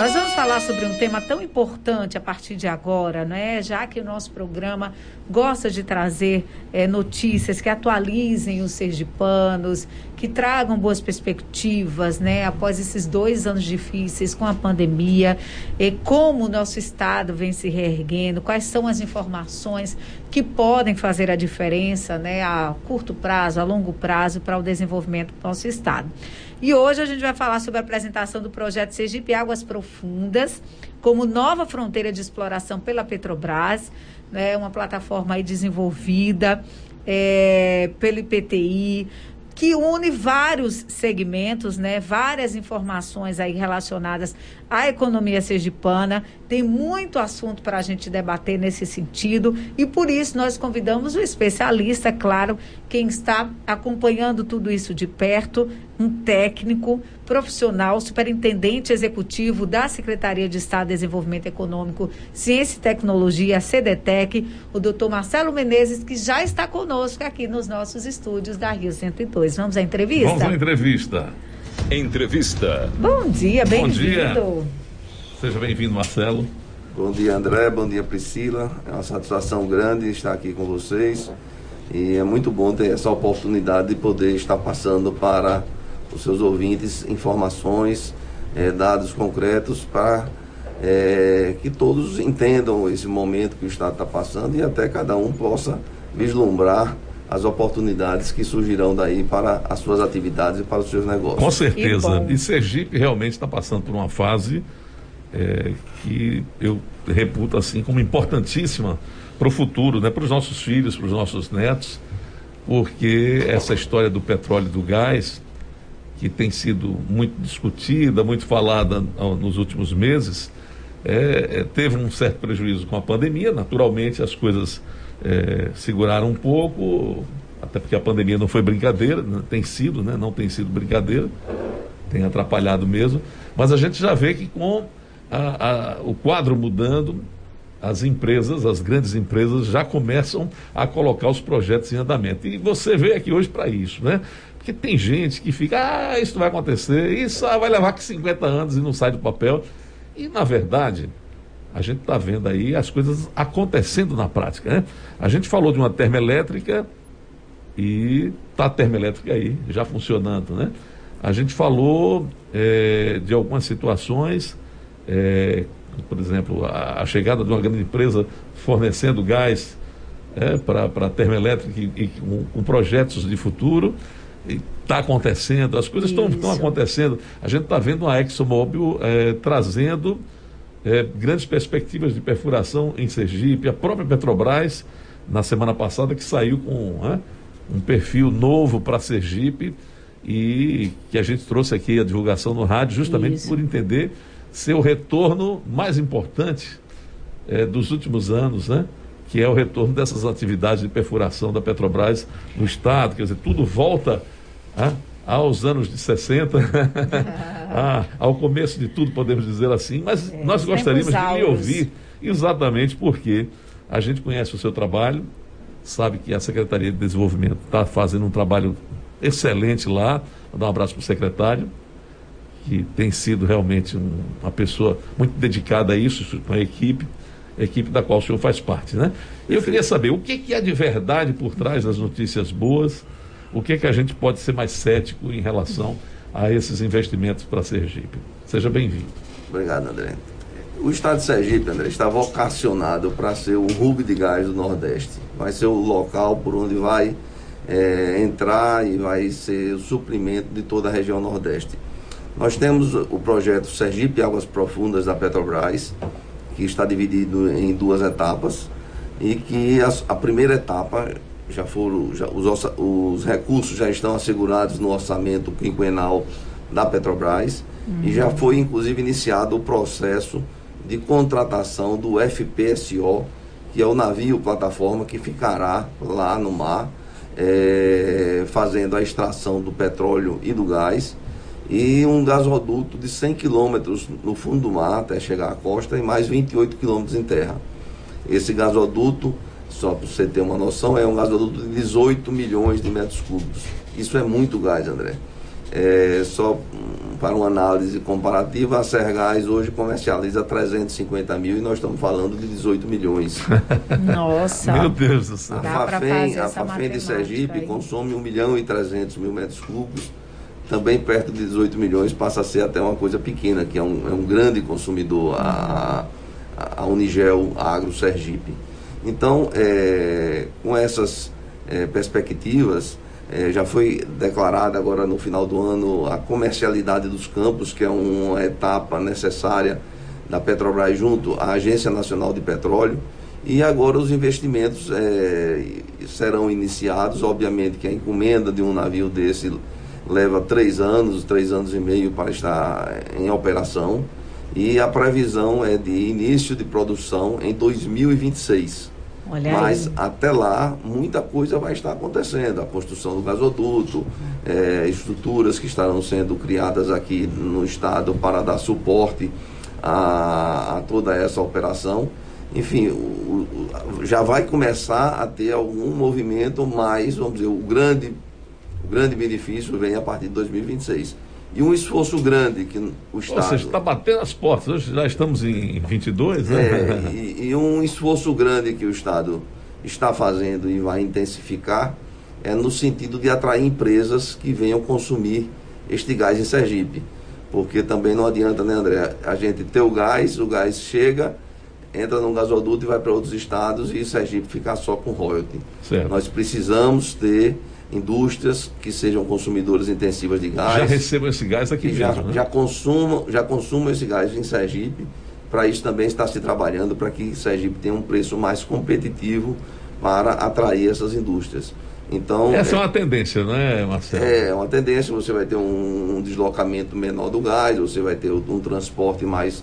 Nós vamos falar sobre um tema tão importante a partir de agora, né? Já que o nosso programa gosta de trazer é, notícias que atualizem os sergipanos, que tragam boas perspectivas, né? Após esses dois anos difíceis com a pandemia, e como o nosso estado vem se reerguendo, quais são as informações que podem fazer a diferença, né? A curto prazo, a longo prazo para o desenvolvimento do nosso estado. E hoje a gente vai falar sobre a apresentação do projeto Sergipe Águas Profundas como nova fronteira de exploração pela Petrobras, né, uma plataforma aí desenvolvida é, pelo IPTI, que une vários segmentos, né, várias informações aí relacionadas à economia sergipana. Tem muito assunto para a gente debater nesse sentido e por isso nós convidamos o especialista, é claro, quem está acompanhando tudo isso de perto, um técnico profissional, superintendente executivo da Secretaria de Estado de Desenvolvimento Econômico, Ciência e Tecnologia, a CDTEC, o doutor Marcelo Menezes, que já está conosco aqui nos nossos estúdios da Rio 102. Vamos à entrevista? Vamos à entrevista. Entrevista. Bom dia, bem-vindo. Seja bem-vindo, Marcelo. Bom dia, André. Bom dia, Priscila. É uma satisfação grande estar aqui com vocês. E é muito bom ter essa oportunidade de poder estar passando para os seus ouvintes informações, é, dados concretos para é, que todos entendam esse momento que o Estado está passando e até cada um possa vislumbrar as oportunidades que surgirão daí para as suas atividades e para os seus negócios. Com certeza. E Sergipe realmente está passando por uma fase é, que eu reputo assim como importantíssima para o futuro, né? para os nossos filhos, para os nossos netos, porque essa história do petróleo e do gás que tem sido muito discutida, muito falada nos últimos meses, é, é, teve um certo prejuízo com a pandemia. Naturalmente, as coisas é, seguraram um pouco, até porque a pandemia não foi brincadeira, né? tem sido, né? não tem sido brincadeira, tem atrapalhado mesmo. Mas a gente já vê que com a, a, o quadro mudando, as empresas, as grandes empresas, já começam a colocar os projetos em andamento. E você veio aqui hoje para isso, né? Porque tem gente que fica, ah, isso vai acontecer, isso vai levar aqui 50 anos e não sai do papel. E, na verdade, a gente está vendo aí as coisas acontecendo na prática. Né? A gente falou de uma termoelétrica e está a termoelétrica aí, já funcionando. Né? A gente falou é, de algumas situações, é, por exemplo, a, a, chegada de uma grande empresa fornecendo gás é, para a termoelétrica e, e com, com projetos de futuro está acontecendo, as coisas estão acontecendo. A gente está vendo a ExxonMobil é, trazendo é, grandes perspectivas de perfuração em Sergipe, a própria Petrobras, na semana passada, que saiu com né, um perfil novo para Sergipe e que a gente trouxe aqui a divulgação no rádio, justamente Isso. por entender ser o retorno mais importante é, dos últimos anos, né? que é o retorno dessas atividades de perfuração da Petrobras no Estado. Quer dizer, tudo volta ah, aos anos de 60, ah, ao começo de tudo, podemos dizer assim. Mas é, nós gostaríamos de lhe ouvir exatamente porque a gente conhece o seu trabalho, sabe que a Secretaria de Desenvolvimento está fazendo um trabalho excelente lá. Vou dar um abraço para o secretário, que tem sido realmente um, uma pessoa muito dedicada a isso, com a equipe equipe da qual o senhor faz parte, né? E eu queria saber o que, que é de verdade por trás das notícias boas, o que, que a gente pode ser mais cético em relação a esses investimentos para Sergipe. Seja bem-vindo. Obrigado, André. O estado de Sergipe, André, está vocacionado para ser o hub de gás do Nordeste. Vai ser o local por onde vai é, entrar e vai ser o suprimento de toda a região Nordeste. Nós temos o projeto Sergipe Águas Profundas da Petrobras, que está dividido em duas etapas e que a, a primeira etapa já foram já, os, os, recursos já estão assegurados no orçamento quinquenal da Petrobras uhum. e já foi inclusive iniciado o processo de contratação do FPSO, que é o navio plataforma que ficará lá no mar é, fazendo a extração do petróleo e do gás e um gasoduto de 100 quilômetros no fundo do mar até chegar à costa e mais 28 quilômetros em terra. Esse gasoduto, só para você ter uma noção, é um gasoduto de 18 milhões de metros cúbicos. Isso é muito gás, André. é, só para uma análise comparativa, a Sergás hoje comercializa 350 mil e nós estamos falando de 18 milhões. Nossa! Meu Deus do céu. A Fafem, a Fafem de Sergipe aí. consome 1 milhão e 300 mil metros cúbicos, também perto de 18 milhões, passa a ser até uma coisa pequena, que é um, é um grande consumidor, a, a, a Unigel Agro Sergipe. Então, é, com essas é, perspectivas, é, já foi declarada agora no final do ano a comercialidade dos campos, que é uma etapa necessária da Petrobras junto à Agência Nacional de Petróleo. E agora os investimentos é, serão iniciados. Obviamente que a encomenda de um navio desse leva três anos, três anos e meio para estar em operação. E a previsão é de início de produção em 2026. Olha Mas aí. até lá, muita coisa vai estar acontecendo. A construção do gasoduto, eh, estruturas que estarão sendo criadas aqui no estado para dar suporte a, a toda essa operação. Enfim, o- o- já vai começar a ter algum movimento, mas, vamos dizer, o grande, o grande benefício vem a partir de 2026. E um esforço grande que o Ou Estado... seja, está batendo as portas. Hoje já estamos em 22, né? É, e, e um esforço grande que o Estado está fazendo e vai intensificar é no sentido de atrair empresas que venham consumir este gás em Sergipe. Porque também não adianta, né, André? A gente ter o gás, o gás chega, entra num gasoduto e vai para outros estados e Sergipe ficar só com royalty. Certo. Nós precisamos ter indústrias que sejam consumidoras intensivas de gás Já recebam esse gás aqui que já, mesmo, né? já, consumam, já consumam esse gás em Sergipe. Para isso também está se trabalhando para que Sergipe tenha um preço mais competitivo para atrair essas indústrias. Então, Essa é uma tendência, não é, Marcelo? é uma tendência, você vai ter um, um deslocamento menor do gás, você vai ter um transporte mais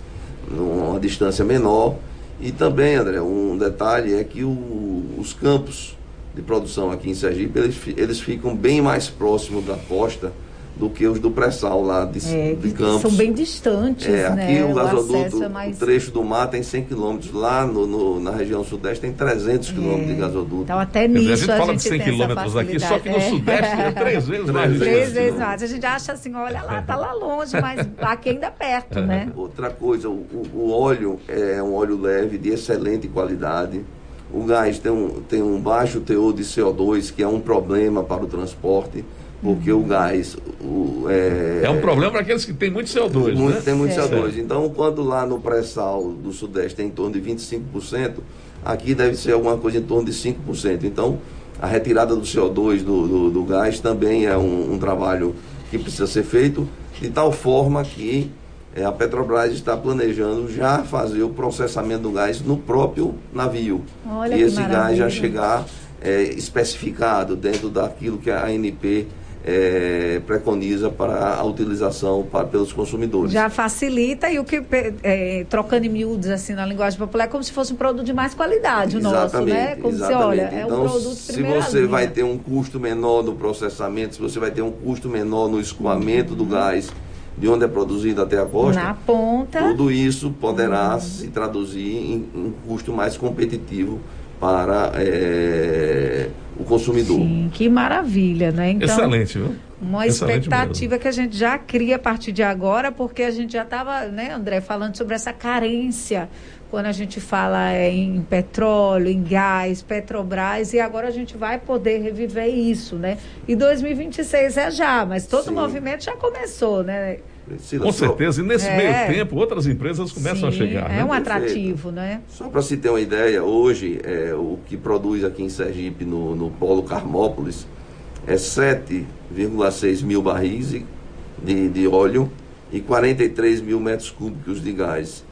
numa distância menor. E também, André, um detalhe é que o- os campos de produção aqui em Sergipe, eles, eles ficam bem mais próximos da costa do que os do pré-sal lá de, É, de Campos. são bem distantes, É, né? aqui o acesso gasoduto, é mais... o trecho do mar tem 100 quilômetros, lá no, no- na região sudeste tem 300 quilômetros de gasoduto. Então até dizer, nisso a gente fala de 100 tem essa quilômetros aqui, só que no facilidade. Sudeste é três vezes mais Três vezes mais. A gente acha assim, olha lá, tá lá longe, mas aqui ainda é perto, né? Outra coisa, o, o- o óleo é um óleo leve, de excelente qualidade. O gás tem um, tem um baixo teor de CO2, que é um problema para o transporte, porque o gás o, é, É um problema para aqueles que têm muito CO2, muito, né? tem muito Certo. CO2. Então, quando lá no pré-sal do Sudeste tem em torno de 25%, aqui deve ser alguma coisa em torno de 5%. Então, a retirada do CO2 do, do, do gás também é um, um trabalho que precisa ser feito, de tal forma que a Petrobras está planejando já fazer o processamento do gás no próprio navio. Olha e esse gás já maravilha. chegar eh, especificado dentro daquilo que a ANP eh, preconiza para a utilização para, pelos consumidores. Já facilita e o que, é, trocando em miúdos, assim, na linguagem popular, é como se fosse um produto de mais qualidade, o nosso, né? Como se, olha, é um Então, produto se você linha. vai ter um custo menor no processamento, se você vai ter um custo menor no escoamento do gás de onde é produzido até a costa, Na ponta, tudo isso poderá Uhum. se traduzir em, um custo mais competitivo para eh, o consumidor. sim, que maravilha, né? Então, Excelente, viu? Uma Excelente expectativa que a gente já cria a partir de agora, porque a gente já estava, né, André, falando sobre essa carência quando a gente fala é, em petróleo, em gás, Petrobras, e agora a gente vai poder reviver isso, né? E 2026 é já, mas todo Sim. o movimento já começou, né? Priscila, Com só- certeza. E nesse É. meio tempo, outras empresas começam Sim, a chegar. É né? um Perfeito. atrativo, né? Só para se ter uma ideia, hoje é, o que produz aqui em Sergipe, no, no Polo Carmópolis, é 7,6 mil barris de- de, de óleo e 43 mil metros cúbicos de gás.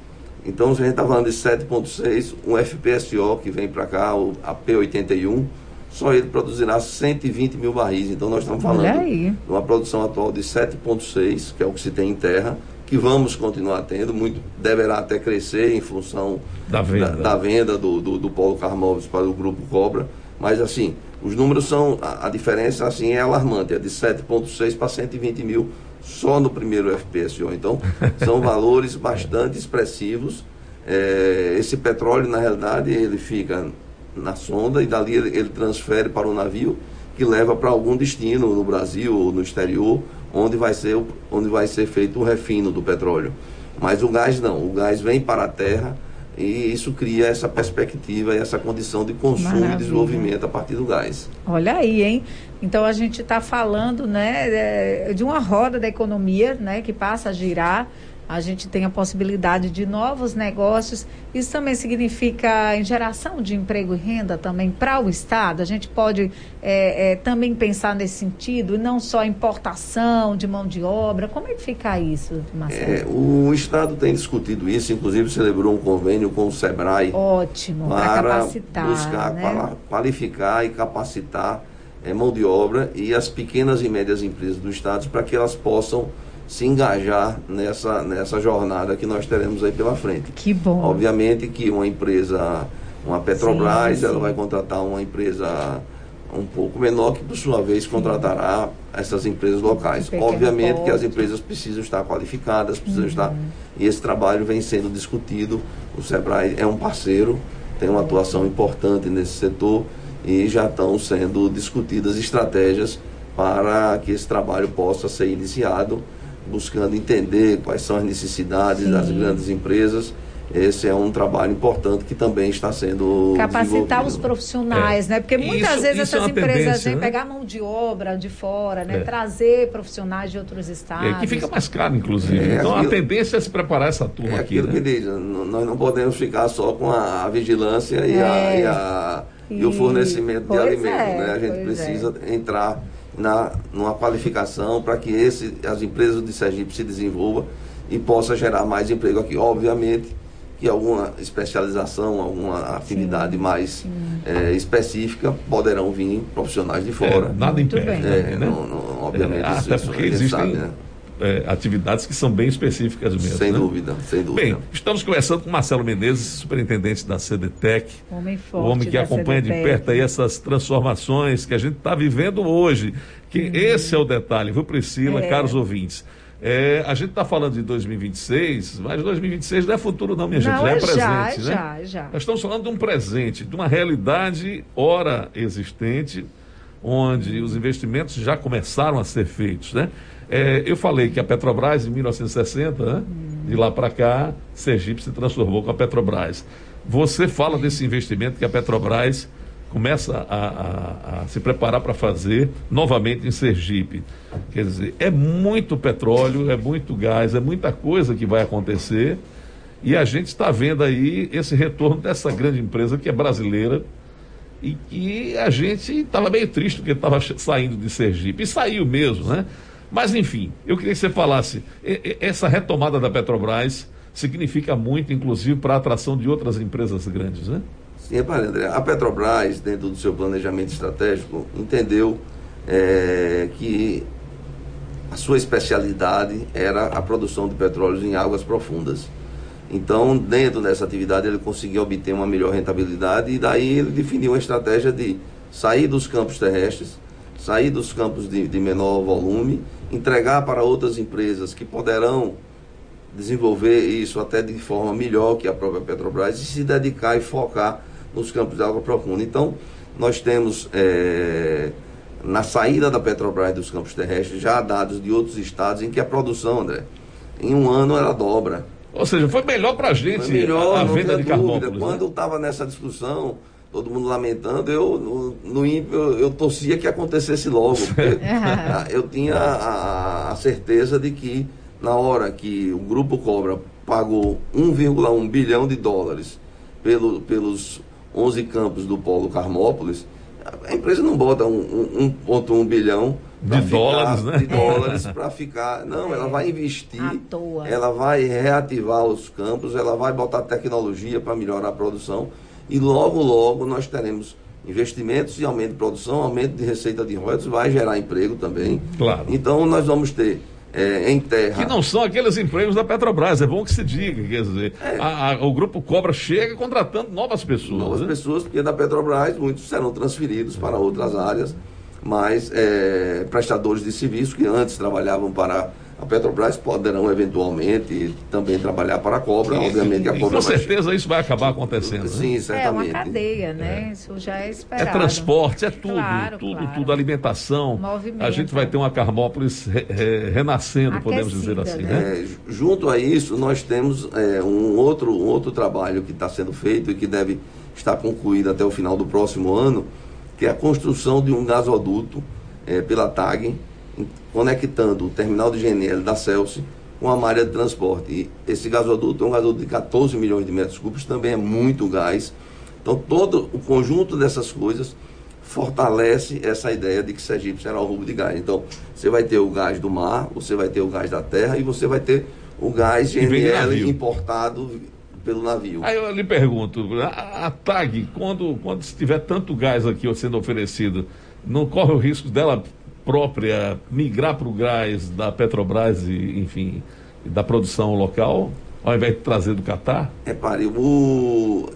Então, se a gente está falando de 7,6, um FPSO que vem para cá, o a P81, só ele produzirá 120 mil barris. Então, nós estamos falando de uma produção atual de 7,6, que é o que se tem em terra, que vamos continuar tendo, muito deverá até crescer em função Da venda. da, da venda do, do, do Polo Carmóveis para o Grupo Cobra. Mas, assim, os números são. A, a diferença assim, é alarmante, é de 7,6 para 120 mil só no primeiro FPSO. Então, são valores bastante expressivos. É, esse petróleo, na realidade, ele fica na sonda e dali ele, ele transfere para o navio que leva para algum destino no Brasil ou no exterior, onde vai ser, onde vai ser feito o refino do petróleo. Mas o gás não, o gás vem para a terra e isso cria essa perspectiva e essa condição de consumo Maravilha. e desenvolvimento a partir do gás. Olha aí, hein? Então a gente está falando né, de uma roda da economia né, que passa a girar a gente tem a possibilidade de novos negócios. Isso também significa em geração de emprego e renda também para o Estado. A gente pode é, é, também pensar nesse sentido, e não só importação de mão de obra. Como é que fica isso, Marcelo? É, o Estado tem discutido isso, inclusive celebrou um convênio com o SEBRAE. Ótimo, para capacitar. Buscar né? qualificar e capacitar é, mão de obra e as pequenas e médias empresas do Estado para que elas possam se engajar nessa, nessa jornada que nós teremos aí pela frente. Que bom. Obviamente que uma empresa, uma Petrobras, sim, sim. ela vai contratar uma empresa um pouco menor que por sua vez contratará essas empresas locais. Obviamente porto. que as empresas precisam estar qualificadas, precisam uhum. estar e esse trabalho vem sendo discutido. O Sebrae é um parceiro, tem uma atuação importante nesse setor e já estão sendo discutidas estratégias para que esse trabalho possa ser iniciado buscando entender quais são as necessidades Sim. das grandes empresas. Esse é um trabalho importante que também está sendo capacitar os profissionais, é. né? Porque muitas isso, vezes isso é essas é empresas vêm né? pegar mão de obra de fora, né? É. Trazer profissionais de outros estados. É, que fica mais caro, inclusive. É, então aquilo, a tendência é se preparar essa turma é aqui. Né? que diz, nós não podemos ficar só com a, a vigilância e, a, e, a, e, o fornecimento de alimentos, né? A gente precisa entrar na, numa qualificação para que esse, as empresas de Sergipe se desenvolvam e possa gerar mais emprego aqui. Obviamente que alguma especialização, alguma atividade sim, mais sim. É, específica poderão vir profissionais de fora. É, nada impede. É, né? não, não, obviamente, é, isso, até porque existem sabe, né? É, atividades que são bem específicas mesmo. Sem né? dúvida, sem dúvida. Bem, estamos conversando com Marcelo Menezes, superintendente da CDTEC. Homem forte. O homem que acompanha CDTEC. de perto aí essas transformações que a gente está vivendo hoje. Que uhum. esse é o detalhe, viu, Priscila, é. caros ouvintes. É, a gente está falando de 2026, mas 2026 não é futuro, não, minha gente, não, já é, é presente. Já, né? já, já. Nós estamos falando de um presente, de uma realidade ora existente, onde os investimentos já começaram a ser feitos, né? É, eu falei que a Petrobras, em 1960, né, de lá para cá, Sergipe se transformou com a Petrobras. Você fala desse investimento que a Petrobras começa a, a, a se preparar para fazer novamente em Sergipe. Quer dizer, é muito petróleo, é muito gás, é muita coisa que vai acontecer. E a gente está vendo aí esse retorno dessa grande empresa que é brasileira e que a gente estava meio triste porque estava saindo de Sergipe. E saiu mesmo, né? Mas, enfim, eu queria que você falasse, essa retomada da Petrobras significa muito, inclusive, para a atração de outras empresas grandes, né? Sim, repare, André, a Petrobras, dentro do seu planejamento estratégico, entendeu é, que a sua especialidade era a produção de petróleos em águas profundas. Então, dentro dessa atividade, ele conseguiu obter uma melhor rentabilidade e daí ele definiu uma estratégia de sair dos campos terrestres, sair dos campos de, de menor volume entregar para outras empresas que poderão desenvolver isso até de forma melhor que a própria Petrobras e se dedicar e focar nos campos de água profunda. Então, nós temos é, na saída da Petrobras dos campos terrestres já dados de outros estados em que a produção, André, em um ano ela dobra. Ou seja, foi melhor para a gente melhor, a, a venda de Carmópolis. Né? Quando eu estava nessa discussão, todo mundo lamentando, eu no, no eu, eu, torcia que acontecesse logo. Porque, eu tinha a, a, certeza de que na hora que o Grupo Cobra pagou 1,1 bilhão de dólares pelo, pelos 11 campos do Polo Carmópolis, a empresa não bota 1,1 um, um, bilhão de ficar, dólares, né? De dólares para ficar. Não, ela vai investir, ela vai reativar os campos, ela vai botar tecnologia para melhorar a produção e logo, logo nós teremos investimentos e aumento de produção, aumento de receita de royalties, vai gerar emprego também. Claro. Então nós vamos ter é, em terra. Que não são aqueles empregos da Petrobras, é bom que se diga, quer dizer, é. a, a, o Grupo Cobra chega contratando novas pessoas. Novas né? pessoas, porque da Petrobras muitos serão transferidos para outras áreas, mas é, prestadores de serviço que antes trabalhavam para A Petrobras poderão eventualmente também trabalhar para a cobra, obviamente que a cobra Com certeza isso vai acabar acontecendo. Né? Sim, certamente. É uma cadeia, né? É. Isso já é esperado. É transporte, é tudo, claro, tudo, claro. tudo, alimentação. Movimento. A gente vai ter uma Carmópolis re, re, renascendo, Aquecida, podemos dizer assim, né? né? É, junto a isso, nós temos é, um, outro, um outro trabalho que está sendo feito e que deve estar concluído até o final do próximo ano, que é a construção de um gasoduto é, pela TAG, conectando o terminal de GNL da Celso com a malha de transporte. E esse gasoduto é um gasoduto de 14 milhões de metros cúbicos, também é muito gás. Então, todo o conjunto dessas coisas fortalece essa ideia de que Sergipe será o rubo de gás. Então, você vai ter o gás do mar, você vai ter o gás da terra e você vai ter o gás GNL importado pelo navio. Aí eu lhe pergunto, a, a TAG, quando, quando tiver tanto gás aqui sendo oferecido, não corre o risco dela própria migrar para o gás da Petrobras e, enfim, da produção local, ao invés de trazer do Catar? Repare, o,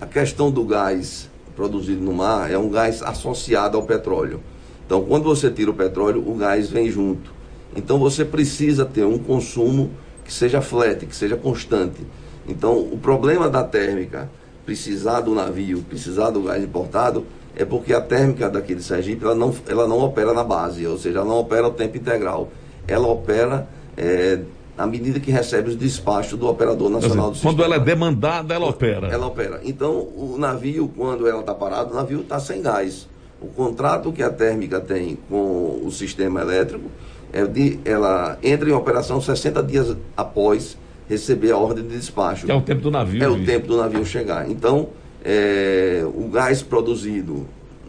a questão do gás produzido no mar é um gás associado ao petróleo. Então, quando você tira o petróleo, o gás vem junto. Então, você precisa ter um consumo que seja flat, que seja constante. Então, o problema da térmica, precisar do navio, precisar do gás importado, é porque a térmica daqui de Sergipe ela não, ela não opera na base, ou seja, ela não opera o tempo integral. Ela opera é, à medida que recebe os despachos do operador nacional do sistema. Quando ela é demandada, ela opera. Ela opera. Então, o navio, quando ela está parado, o navio está sem gás. O contrato que a térmica tem com o sistema elétrico é de, ela entra em operação 60 dias após receber a ordem de despacho. Que é o tempo do navio. É o tempo do navio chegar. Então, é, o gás produzido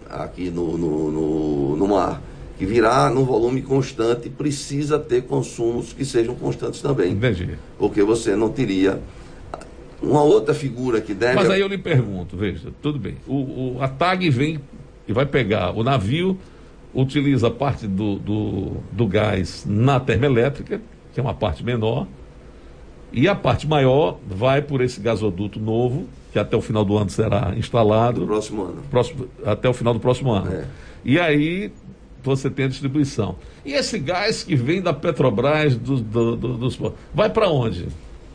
aqui no, no, no, no mar, que virá num volume constante, precisa ter consumos que sejam constantes também. Entendi. Porque você não teria uma outra figura que deve. Mas aí eu lhe pergunto, veja, tudo bem. O, o, a TAG vem e vai pegar o navio, utiliza parte do, do, do gás na termoelétrica, que é uma parte menor, e a parte maior vai por esse gasoduto novo, que até o final do ano será instalado. No próximo ano. Próximo, até o final do próximo ano. É. E aí você tem a distribuição. E esse gás que vem da Petrobras, do, do, do, dos. Vai para onde?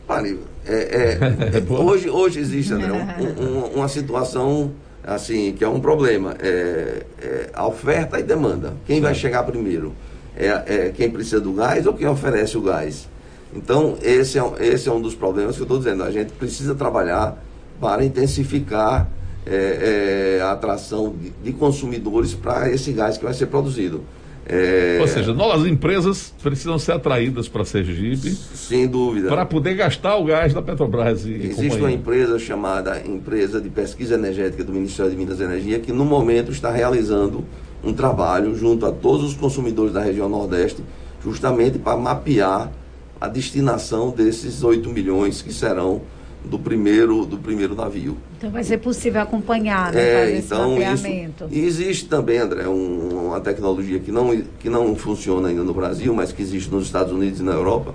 Olha, é, é, é hoje, hoje existe, André, um, um, uma situação assim, que é um problema. É, é a oferta e demanda. Quem vai chegar primeiro? É, é, quem precisa do gás ou quem oferece o gás? Então, esse é, esse é um dos problemas que eu estou dizendo. A gente precisa trabalhar para intensificar é, é, a atração de, de consumidores para esse gás que vai ser produzido. É... Ou seja, novas empresas precisam ser atraídas para Sergipe. Sem dúvida. Para poder gastar o gás da Petrobras. E Existe companhia. uma empresa chamada Empresa de Pesquisa Energética do Ministério de Minas e Energia que, no momento, está realizando um trabalho junto a todos os consumidores da região Nordeste, justamente para mapear a destinação desses 8 milhões que serão do primeiro, do primeiro navio. Então vai ser possível acompanhar, né, é, então. Isso, e existe também, André, um, uma tecnologia que não, que não funciona ainda no Brasil, mas que existe nos Estados Unidos e na Europa,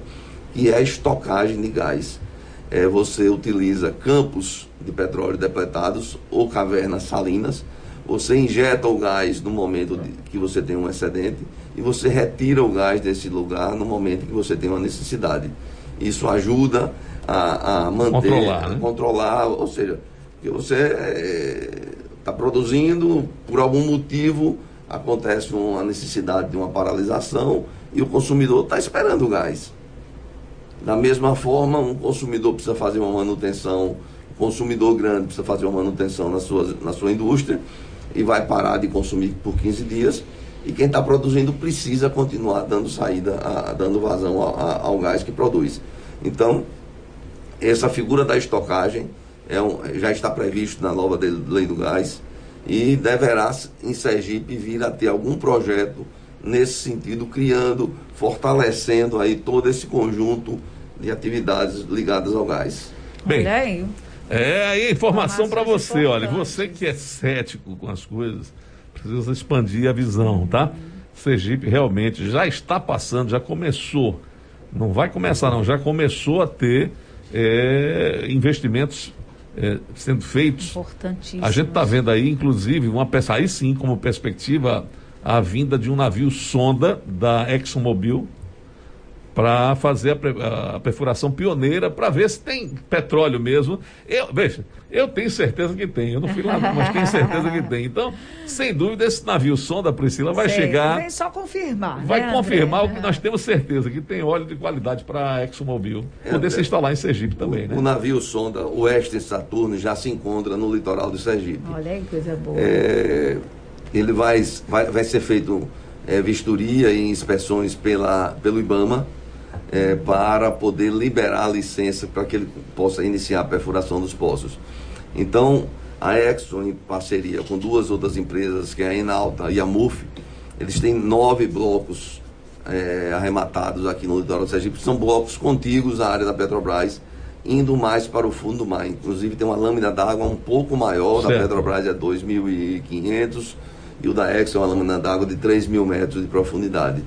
que é a estocagem de gás. É, você utiliza campos de petróleo depletados ou cavernas salinas, você injeta o gás no momento de, que você tem um excedente e você retira o gás desse lugar no momento que você tem uma necessidade. Isso ajuda a, a manter, controlar, né? controlar, ou seja, que você está é, produzindo, por algum motivo acontece uma necessidade de uma paralisação e o consumidor está esperando o gás. Da mesma forma, um consumidor precisa fazer uma manutenção, um consumidor grande precisa fazer uma manutenção na sua, na sua indústria e vai parar de consumir por 15 dias. E quem está produzindo precisa continuar dando saída, a, dando vazão ao, ao gás que produz. Então, essa figura da estocagem é um, já está previsto na nova lei do gás e deverá em Sergipe vir a ter algum projeto nesse sentido, criando, fortalecendo aí todo esse conjunto de atividades ligadas ao gás. Bem, aí. É aí informação para você, olha, você que é cético com as coisas, precisa expandir a visão, tá? Sergipe realmente já está passando, já começou, não vai começar não, já começou a ter é, investimentos é, sendo feitos. Importantíssimo. A gente está vendo aí, inclusive, uma peça, aí sim, como perspectiva, a vinda de um navio sonda da ExxonMobil para fazer a, a, perfuração pioneira para ver se tem petróleo mesmo. Eu, veja, eu tenho certeza que tem. Eu não fui lá, mas tenho certeza que tem. Então, sem dúvida, esse navio sonda, Priscila, vai Sei, chegar. Vem só confirmar. Vai né, confirmar André? o que nós temos certeza, que tem óleo de qualidade para a ExxonMobil. É, poder se instalar em Sergipe também, o, né? O navio sonda, o Western Saturno, já se encontra no litoral de Sergipe. Olha aí, coisa boa. É, ele vai, vai, vai ser feito é, vistoria e inspeções pela, pelo IBAMA é, para poder liberar a licença para que ele possa iniciar a perfuração dos poços. Então, a Exxon, em parceria com duas outras empresas, que é a Enalta e a MUF, eles têm nove blocos é, arrematados aqui no litoral do Sergipe, são blocos contíguos à área da Petrobras, indo mais para o fundo do mar. Inclusive tem uma lâmina d'água um pouco maior, certo. da Petrobras é 2.500 e o da Exxon é uma lâmina d'água de 3 mil metros de profundidade.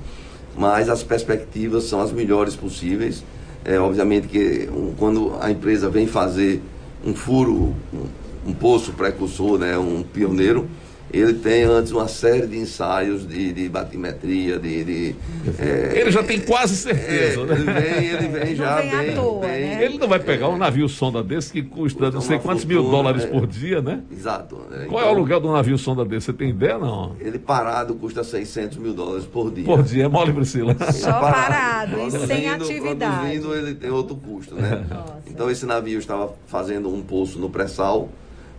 Mas as perspectivas são as melhores possíveis. É, obviamente que um, quando a empresa vem fazer um furo, um, um poço precursor, né, um pioneiro, ele tem antes uma série de ensaios de, de batimetria, de. de é, ele já tem quase certeza, é, né? Ele vem, ele vem já vem bem, toa, bem, né? Ele não vai pegar um navio sonda desse que custa não sei quantos fortuna, mil dólares é, por dia, né? Exato. É, Qual então, é o então lugar do navio sonda desse? Você tem ideia, não? Ele parado custa 600 mil dólares por dia. Por dia, é mole, Priscila. Só parado, e sem atividade. Produzindo, ele tem outro custo, né? Nossa. Então esse navio estava fazendo um poço no pré-sal,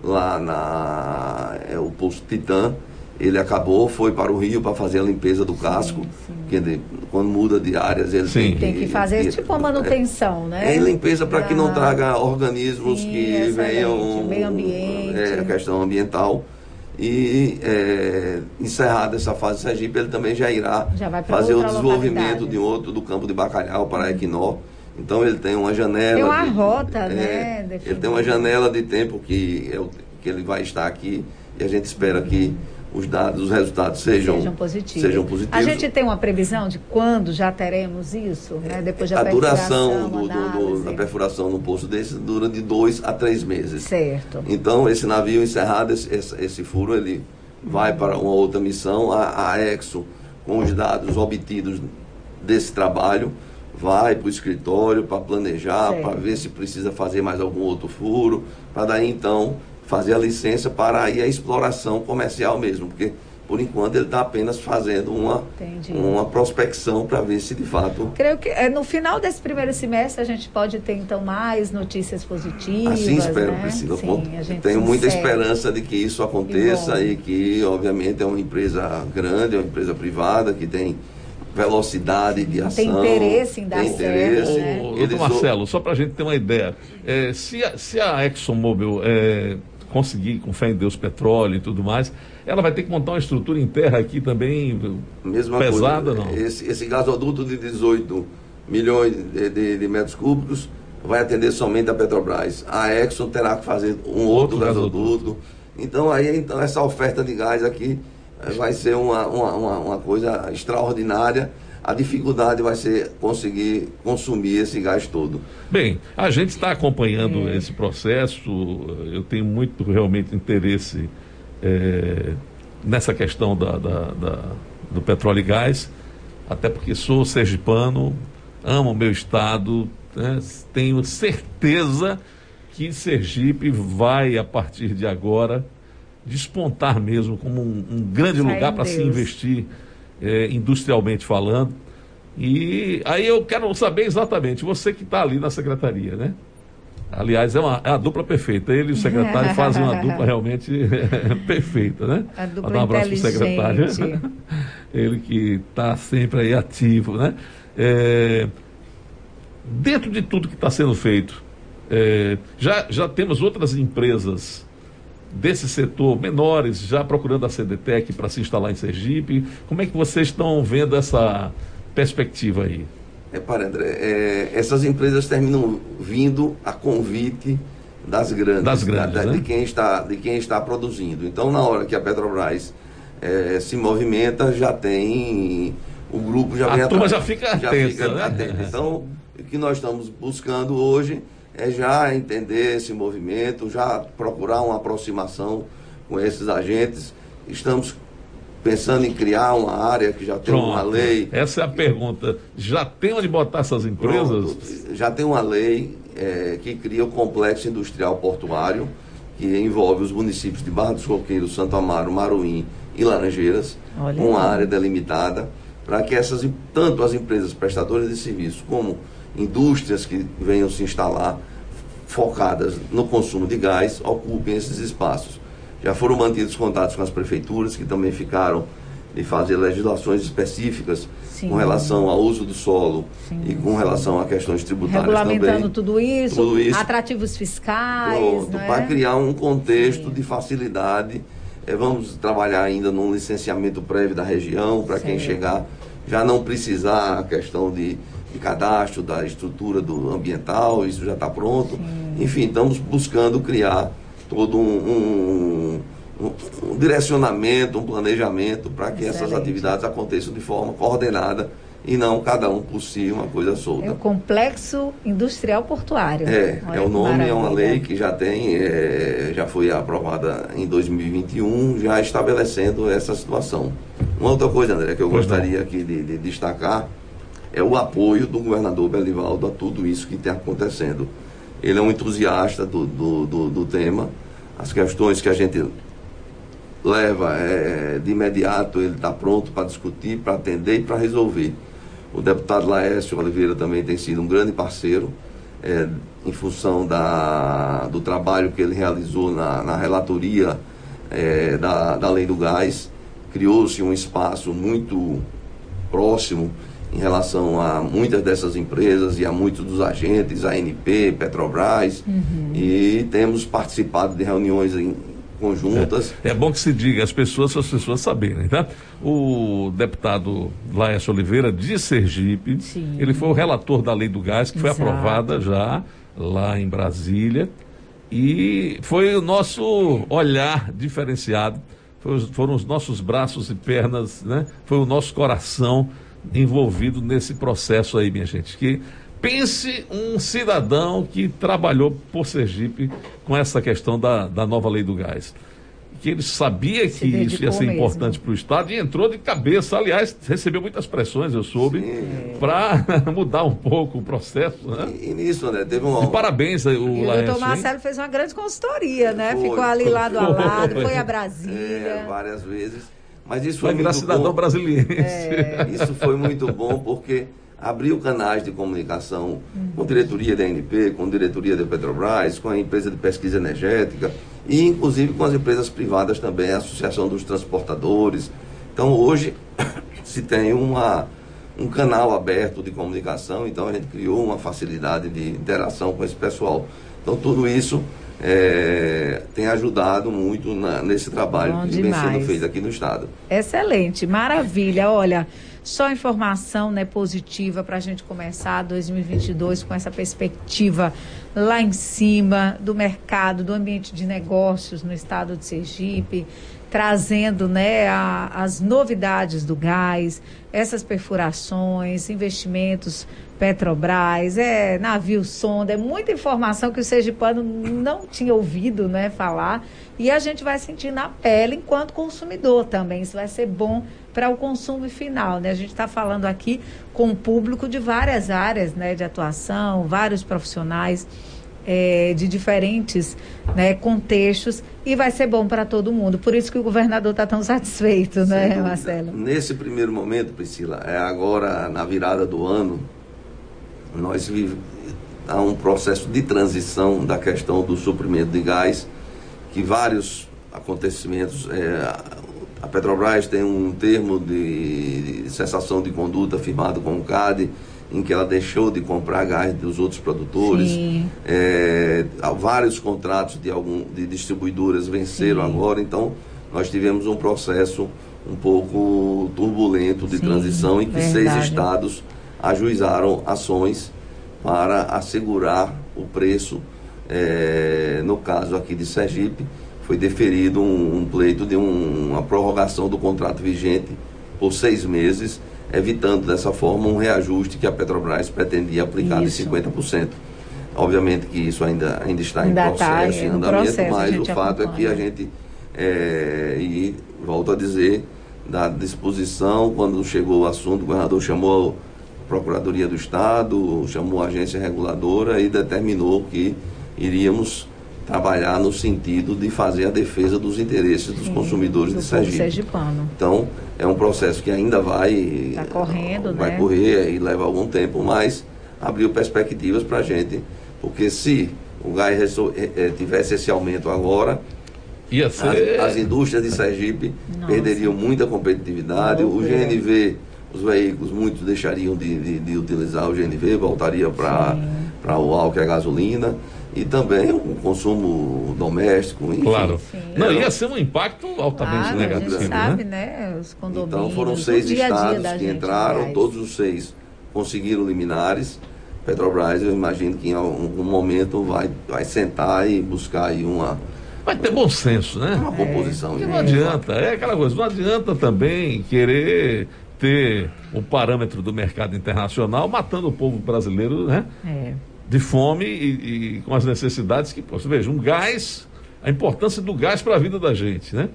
lá na... É, o poço Titã, ele acabou, foi para o Rio para fazer a limpeza do casco. Sim, sim. Que ele, quando muda de áreas, ele sim. tem, que, tem que fazer e, tipo uma manutenção, é, né? É limpeza para que não traga organismos sim, que venham. Meio ambiente. É, a questão ambiental. E é, encerrada essa fase Sergipe, ele também já irá já fazer o desenvolvimento de outro do campo de Bacalhau para a Equinor. Então ele tem uma janela. Tem uma de, rota, é, né? Ele tem uma janela de tempo que, é, que ele vai estar aqui e a gente espera que os dados, os resultados sejam, sejam, positivos. sejam positivos. A gente tem uma previsão de quando já teremos isso, né? Depois da a duração do, do, do, da perfuração no poço desse dura de dois a três meses. Certo. Então, esse navio encerrado, esse, esse, esse furo, ele vai para uma outra missão, a, a Exo, com os dados obtidos desse trabalho, vai para o escritório para planejar, para ver se precisa fazer mais algum outro furo, para daí então fazer a licença para aí a exploração comercial mesmo, porque por enquanto ele está apenas fazendo uma, uma prospecção para ver se de fato. Creio que é, no final desse primeiro semestre a gente pode ter então mais notícias positivas. Assim espero, né? Priscila. Sim, Tenho muita esperança de que isso aconteça e, e que, obviamente, é uma empresa grande, é uma empresa privada que tem velocidade de ação. Tem interesse em dar tem interesse. certo. Né? Marcelo, só para a gente ter uma ideia, é, se, a, se a ExxonMobil é, conseguir, com fé em Deus, petróleo e tudo mais, ela vai ter que montar uma estrutura em terra aqui também Mesma pesada, coisa. não? Esse, esse gasoduto de 18 milhões de, de, de, metros cúbicos vai atender somente a Petrobras. A Exxon terá que fazer um outro, outro gasoduto. gasoduto. Então, aí, então, essa oferta de gás aqui vai ser uma, uma, uma, uma coisa extraordinária a dificuldade vai ser conseguir consumir esse gás todo. Bem, a gente está acompanhando é. esse processo, eu tenho muito realmente interesse é, nessa questão da, da, da, do petróleo e gás, até porque sou sergipano, amo o meu estado, né, tenho certeza que Sergipe vai, a partir de agora, despontar mesmo como um, um grande lugar para se investir é, industrialmente falando. E aí eu quero saber exatamente, você que está ali na secretaria, né? Aliás, é, uma, é a dupla perfeita. Ele e o secretário fazem uma dupla realmente perfeita, né? A dupla dar um abraço para o secretário. Ele que está sempre aí ativo, né? É, dentro de tudo que está sendo feito, é, já, já temos outras empresas desse setor menores já procurando a CDTEC para se instalar em Sergipe. Como é que vocês estão vendo essa perspectiva aí? Repare, André, é, essas empresas terminam vindo a convite das grandes, das grandes da, né? de, quem está, de quem está produzindo. Então, na hora que a Petrobras é, se movimenta, já tem. O grupo já a vem turma já fica já tensa, fica né? atenta. Então, o que nós estamos buscando hoje é já entender esse movimento, já procurar uma aproximação com esses agentes. Estamos pensando em criar uma área que já tem Pronto. uma lei. Essa é a pergunta. Já tem onde botar essas empresas? Pronto, já tem uma lei é, que cria o complexo industrial portuário, que envolve os municípios de Barra dos Coqueiros, Santo Amaro, Maruim e Laranjeiras, Olha uma área delimitada, para que essas, tanto as empresas prestadoras de serviço como indústrias que venham se instalar focadas no consumo de gás ocupem esses espaços. Já foram mantidos contatos com as prefeituras, que também ficaram de fazer legislações específicas Sim. com relação ao uso do solo Sim, e com relação a questões tributárias Regulamentando também. tudo isso, Tudo isso. atrativos fiscais, Pronto, é? para criar um contexto Sim. de facilidade. Eh, vamos trabalhar ainda num licenciamento prévio da região, para quem chegar já não precisar a questão de, de cadastro da estrutura do ambiental, isso já está pronto. Enfim, estamos buscando criar todo um, um- um- um direcionamento, um planejamento para que essas Excelente. atividades aconteçam de forma coordenada e não cada um por si, uma coisa solta. É o Complexo Industrial Portuário. É, Olha é o nome, é uma maravilha. lei que já tem, é, já foi aprovada em 2021, já estabelecendo essa situação. Uma outra coisa, André, que eu Pois não. gostaria aqui de, de destacar é o apoio do governador Belivaldo a tudo isso que está acontecendo. Ele é um entusiasta do, do, do, do tema, as questões que a gente leva é, de imediato, ele está pronto para discutir, para atender e para resolver. O deputado Laércio Oliveira também tem sido um grande parceiro, é, em função da, do trabalho que ele realizou na, na relatoria é, da, da lei do gás. Criou-se um espaço muito próximo em relação a muitas dessas empresas e a muitos dos agentes, ANP, Petrobras, e temos participado de reuniões em conjuntas. É bom que se diga as pessoas, para as pessoas saberem, tá? O deputado Laércio Oliveira, de Sergipe, Sim. ele foi o relator da lei do gás, que foi Exato. aprovada já lá em Brasília. E foi o nosso olhar diferenciado, foi foram os nossos braços e pernas, né? Foi o nosso coração envolvido nesse processo aí, minha gente. Que pense um cidadão que trabalhou por Sergipe com essa questão da, da nova lei do gás. Que ele sabia Se que isso ia ser mesmo. importante para o Estado e entrou de cabeça. Aliás, recebeu muitas pressões, eu soube, para mudar um pouco o processo. Né? E, e nisso, André, teve um. E parabéns aí, o E o Laércio. doutor hein? Marcelo fez uma grande consultoria, né? Foi, Ficou ali foi, lado a foi. lado, foi a É, Brasília. várias vezes. Mas isso Vai foi virar muito cidadão bom. brasileiro. É. Isso foi muito bom porque abriu canais de comunicação com diretoria da ANP, com diretoria da Petrobras, com a empresa de pesquisa energética e inclusive com as empresas privadas também, a Associação dos Transportadores. Então hoje se tem uma, um canal aberto de comunicação, então a gente criou uma facilidade de interação com esse pessoal. Então tudo isso eh, tem ajudado muito na- nesse trabalho Bom que vem sendo feito aqui no Estado. Excelente, maravilha. Olha, só informação né, positiva para a gente começar 2022 com essa perspectiva lá em cima do mercado, do ambiente de negócios no estado de Sergipe, trazendo né, a- as novidades do gás, essas perfurações, investimentos Petrobras, é navio sonda, é muita informação que o sergipano não tinha ouvido né, falar e a gente vai sentir na pele enquanto consumidor também. Isso vai ser bom para o consumo final. Né? A gente está falando aqui com um público de várias áreas né, de atuação, vários profissionais eh, de diferentes né, contextos e vai ser bom para todo mundo. Por isso que o governador está tão satisfeito, Sem né, dúvida. Marcelo? Nesse primeiro momento, Priscila, é agora na virada do ano, nós vivemos há um processo de transição da questão do suprimento de gás, que vários acontecimentos, é, a Petrobras tem um termo de, cessação de conduta firmado com o CAD, em que ela deixou de comprar gás dos outros produtores. É, há vários contratos de, algum, de distribuidoras venceram Sim. agora, então nós tivemos um processo um pouco turbulento de Sim, transição em que seis verdade. estados ajuizaram ações para assegurar o preço. É, no caso aqui de Sergipe, foi deferido um, um pleito de um- uma prorrogação do contrato vigente por seis meses, evitando dessa forma um reajuste que a Petrobras pretendia aplicar Isso. de 50%. Obviamente que isso ainda, ainda está Ainda em está processo, em em andamento, processo, mas o fato é que a acompanha. gente, é, e volto a dizer, da disposição, quando chegou o assunto, o governador chamou Procuradoria do Estado, chamou a agência reguladora e determinou que iríamos trabalhar no sentido de fazer a defesa dos interesses dos Sim, consumidores do de Sergipe. Sergipano. Então, é um processo que ainda vai tá correndo, vai né? correr e leva algum tempo, mas abriu perspectivas para a gente, porque se o gás é, tivesse esse aumento agora, Ia ser... as, as indústrias de Sergipe Nossa. perderiam muita competitividade, o GNV, os veículos, muitos deixariam de, de, de utilizar o GNV, voltaria para o álcool e a gasolina e também o consumo doméstico. Enfim. Claro. Sim. Não, ia ser um impacto altamente claro, negativo. A gente sabe, né? né? Os condomínios. Então foram seis estados que entraram, todos os seis conseguiram liminares. Petrobras, eu imagino que em algum momento vai, vai sentar e buscar aí uma. Vai ter bom senso, né? Uma composição. É. não adianta, é aquela coisa, não adianta também querer ter o parâmetro do mercado internacional matando o povo brasileiro, né? É de fome e, e, com as necessidades que, você veja, um gás, a importância do gás para a vida da gente, né?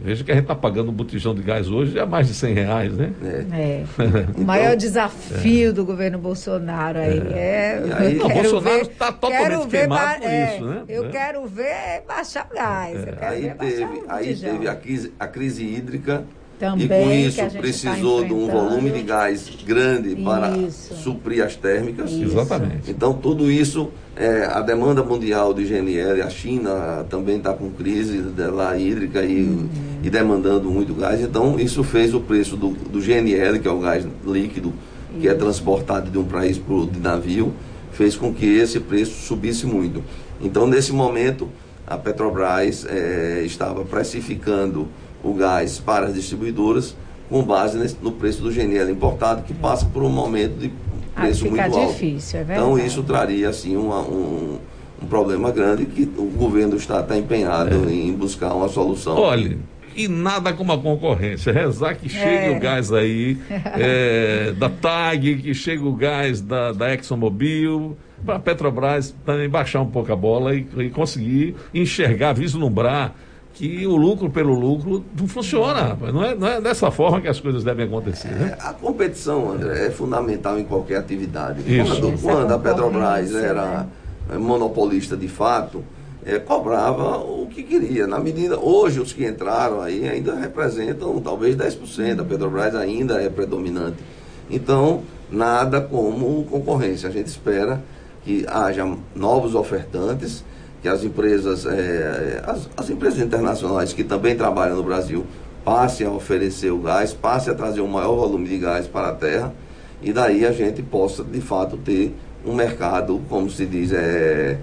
Veja que a gente está pagando um botijão de gás hoje a mais de 100 reais, né? É. é. o maior desafio é. do governo Bolsonaro aí é. é aí, não, Bolsonaro está totalmente queimado por isso, né? Eu é. quero ver baixar o gás. aí teve, aí teve a crise, a crise hídrica também, e com isso tá precisou tá de um volume de gás grande para isso. suprir as térmicas. Isso. Exatamente. Então tudo isso, é, a demanda mundial de GNL, a China também está com crise lá hídrica e, uhum. e, demandando muito gás. Então isso fez o preço do, do GNL, que é o gás líquido, isso. que é transportado de um país para o de navio, fez com que esse preço subisse muito. Então nesse momento a Petrobras é, estava precificando o gás para as distribuidoras com base nesse, no preço do GNL importado, que passa por um momento de preço muito alto. Difícil, é então isso traria assim uma, um, um problema grande que o governo está, está empenhado é. em buscar uma solução. Olha, e nada como a concorrência. Rezar que chegue é. o gás aí é, da TAG, que chegue o gás da, da ExxonMobil, para a Petrobras também baixar um pouco a bola e, e conseguir enxergar, vislumbrar que o lucro pelo lucro não funciona. Não é, não é dessa forma que as coisas devem acontecer. Né? É, a competição, André, é fundamental em qualquer atividade. Isso. Quando, quando a Petrobras era né? monopolista de fato, é, cobrava o que queria. Na medida, hoje os que entraram aí ainda representam talvez 10%, a Petrobras ainda é predominante. Então, nada como concorrência. A gente espera que haja novos ofertantes que as empresas, é, as, as, empresas internacionais que também trabalham no Brasil passem a oferecer o gás, passem a trazer um maior volume de gás para a terra e daí a gente possa de fato ter um mercado, como se diz, é,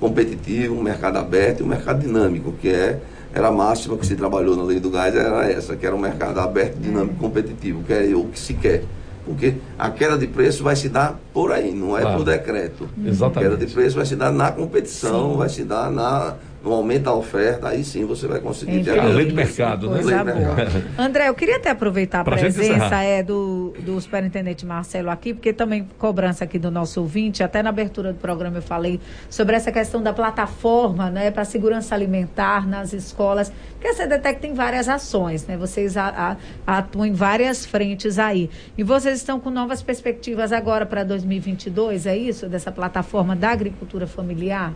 competitivo, um mercado aberto e um mercado dinâmico, que é era a máxima que se trabalhou na lei do gás, era essa, que era um mercado aberto, dinâmico, competitivo, que é o que se quer. Porque a queda de preço vai se dar por aí, não é claro. por decreto. Exatamente. A queda de preço vai se dar na competição, Sim. vai se dar na, no aumento da oferta, aí sim você vai conseguir ter a lei do mercado, né? Lei do mercado. André, eu queria até aproveitar a pra presença é, do, do superintendente Marcelo aqui, porque também cobrança aqui do nosso ouvinte, até na abertura do programa eu falei sobre essa questão da plataforma né, para segurança alimentar nas escolas, porque a CDTEC tem várias ações, né? Vocês a, a, atuam em várias frentes aí. E vocês estão com novas perspectivas agora para 2022, é isso? Dessa plataforma da agricultura familiar?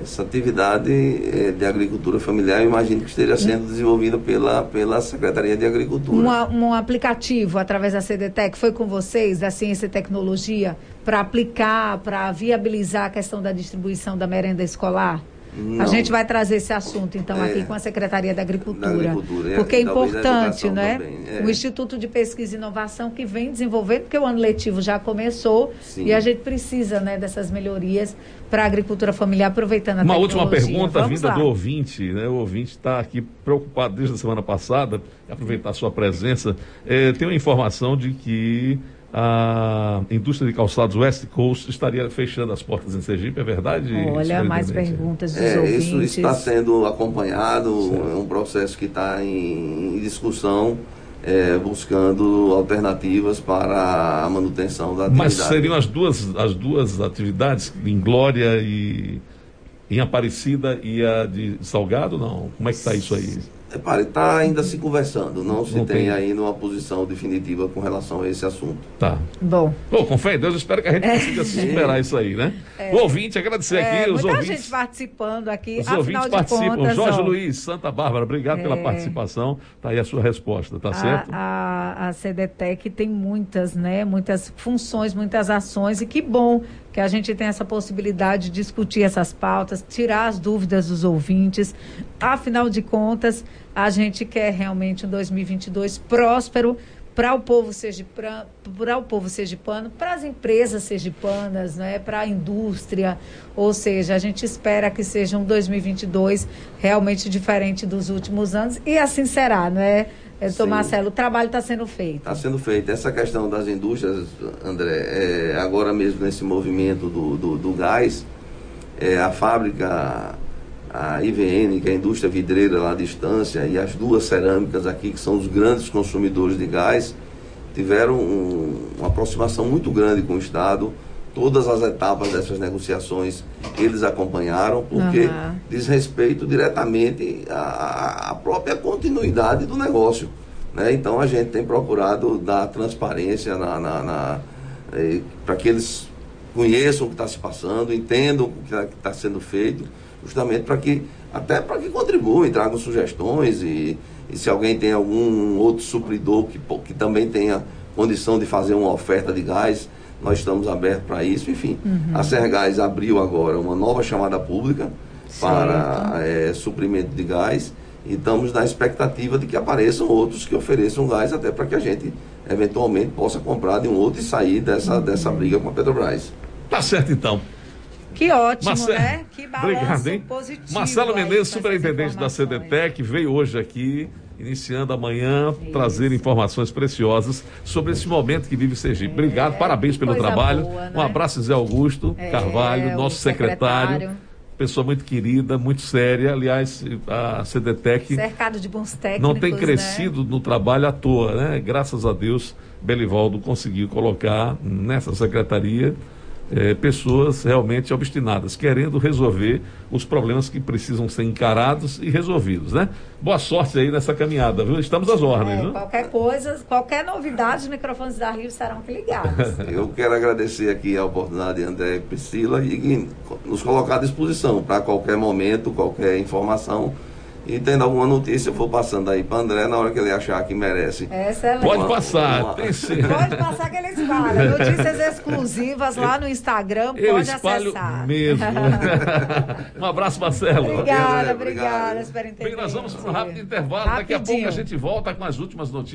Essa atividade eh, de agricultura familiar, eu imagino que esteja sendo desenvolvida pela, pela Secretaria de Agricultura. Um, um aplicativo através da CDTEC foi com vocês, da Ciência e Tecnologia, para aplicar, para viabilizar a questão da distribuição da merenda escolar? Não. A gente vai trazer esse assunto, então, é, aqui com a Secretaria da Agricultura. Da Agricultura porque é importante, né? É. O Instituto de Pesquisa e Inovação que vem desenvolvendo, porque o ano letivo já começou Sim. e a gente precisa né, dessas melhorias para a agricultura familiar, aproveitando a Uma última pergunta Vamos vinda lá. do ouvinte, né? O ouvinte está aqui preocupado desde a semana passada, aproveitar a sua presença. É, tem uma informação de que a indústria de calçados West Coast estaria fechando as portas em Sergipe, é verdade? Olha, mais perguntas dos é, ouvintes. Isso está sendo acompanhado, certo. é um processo que está em, em, discussão, é, buscando alternativas para a manutenção da atividade. Mas seriam as duas, as duas atividades, em Glória e em Aparecida e a de Salgado, não? Como é que está isso aí? Repare, está ainda se conversando, não se não tem, ainda uma posição definitiva com relação a esse assunto. Tá. Bom. Bom, com fé em Deus, espero que a gente é. consiga superar isso aí, né? É. O ouvinte, agradecer é, aqui, os muita ouvintes. gente participando aqui. Os ouvintes participam. Contas, Jorge ó, Luiz, Santa Bárbara, obrigado pela é. participação. Tá aí a sua resposta, tá a, certo? A, a CDTEC tem muitas, né? Muitas funções, muitas ações, e que bom que a gente tem essa possibilidade de discutir essas pautas, tirar as dúvidas dos ouvintes. Afinal de contas, a gente quer realmente um 2022 próspero para o povo sergipano, para o povo sergipano, para as empresas sergipanas, né, para a indústria, ou seja, a gente espera que seja um 2022 realmente diferente dos últimos anos e assim será, não é? Doutor Marcelo, o trabalho está sendo feito. Está sendo feito. Essa questão das indústrias, André, é, agora mesmo nesse movimento do, do, do gás, é, a fábrica, a IVN, que é a indústria vidreira lá à distância, e as duas cerâmicas aqui, que são os grandes consumidores de gás, tiveram um, uma aproximação muito grande com o Estado. Todas as etapas dessas negociações eles acompanharam, porque uhum. diz respeito diretamente à, à própria continuidade do negócio. Né? Então a gente tem procurado dar transparência na, na, na eh, para que eles conheçam o que está se passando, entendam o que está tá sendo feito, justamente para que, até para que contribuam, tragam sugestões e, e, se alguém tem algum outro supridor que, que também tenha condição de fazer uma oferta de gás, nós estamos abertos para isso. Enfim, uhum. a Sergás abriu agora uma nova chamada pública certo. para é, suprimento de gás e estamos na expectativa de que apareçam outros que ofereçam gás até para que a gente eventualmente possa comprar de um outro e sair dessa, uhum. dessa briga com a Petrobras. Tá certo então. Que ótimo, Marcelo, né? Que balanço obrigado, hein? positivo. Marcelo Menezes, superintendente da CDTEC, veio hoje aqui iniciando amanhã, Isso. trazer informações preciosas sobre esse momento que vive Sergipe. Obrigado, é, parabéns pelo trabalho. Boa, né? Um abraço, Zé Augusto é, Carvalho, nosso secretário. secretário. Pessoa muito querida, muito séria. Aliás, a CDTEC. Cercado de bons técnicos. Não tem né? crescido né? no trabalho à toa, né? Graças a Deus, Belivaldo conseguiu colocar nessa secretaria é, pessoas realmente obstinadas, querendo resolver os problemas que precisam ser encarados e resolvidos, né? Boa sorte aí nessa caminhada, viu? Estamos às ordens, é, Qualquer coisa, qualquer novidade, os microfones da Rio estarão ligados. Eu quero agradecer aqui a oportunidade de André e Priscila e nos colocar à disposição para qualquer momento, qualquer informação e tendo alguma notícia, eu vou passando aí para André na hora que ele achar que merece. Excelente. Pode passar, uma... tem sim. Pode passar que ele espalha. Notícias exclusivas lá no Instagram, eu pode acessar. mesmo. um abraço, Marcelo. Obrigada, obrigada. Espero entender. Bem, nós vamos para um rápido intervalo. Rapidinho. Daqui a pouco a gente volta com as últimas notícias.